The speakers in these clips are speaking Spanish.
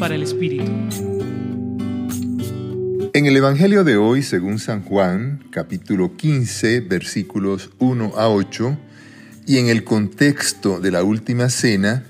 para el Espíritu. En el Evangelio de hoy, según San Juan, capítulo 15, versículos 1 a 8, y en el contexto de la última cena,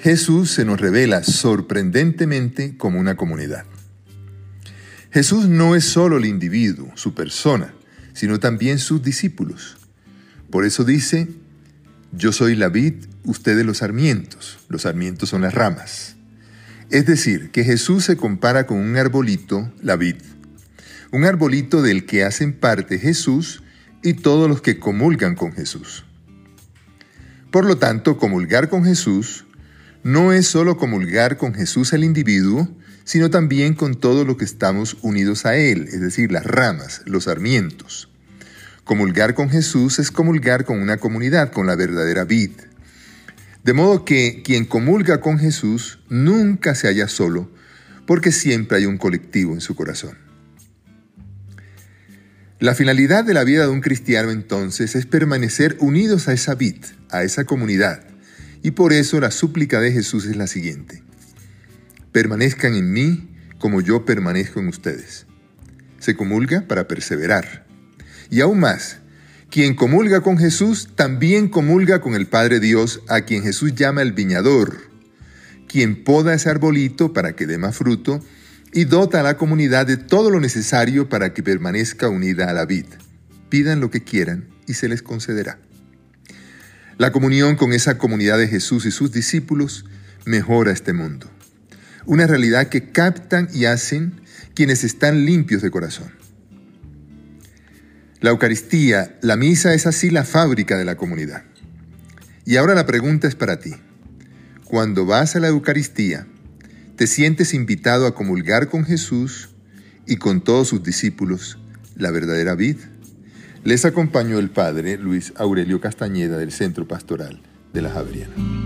Jesús se nos revela sorprendentemente como una comunidad. Jesús no es solo el individuo, su persona, sino también sus discípulos. Por eso dice, yo soy la vid, ustedes los sarmientos. Los sarmientos son las ramas. Es decir, que Jesús se compara con un arbolito, la vid. Un arbolito del que hacen parte Jesús y todos los que comulgan con Jesús. Por lo tanto, comulgar con Jesús no es solo comulgar con Jesús el individuo, sino también con todo lo que estamos unidos a Él, es decir, las ramas, los sarmientos. Comulgar con Jesús es comulgar con una comunidad, con la verdadera vid. De modo que quien comulga con Jesús nunca se halla solo, porque siempre hay un colectivo en su corazón. La finalidad de la vida de un cristiano entonces es permanecer unidos a esa vid, a esa comunidad, y por eso la súplica de Jesús es la siguiente. Permanezcan en mí como yo permanezco en ustedes. Se comulga para perseverar. Y aún más, quien comulga con Jesús también comulga con el Padre Dios, a quien Jesús llama el viñador, quien poda ese arbolito para que dé más fruto y dota a la comunidad de todo lo necesario para que permanezca unida a la vid. Pidan lo que quieran y se les concederá. La comunión con esa comunidad de Jesús y sus discípulos mejora este mundo. Una realidad que captan y hacen quienes están limpios de corazón. La Eucaristía, la misa es así la fábrica de la comunidad. Y ahora la pregunta es para ti. Cuando vas a la Eucaristía, ¿te sientes invitado a comulgar con Jesús y con todos sus discípulos la verdadera vid? Les acompañó el padre Luis Aurelio Castañeda del Centro Pastoral de la Javeriana.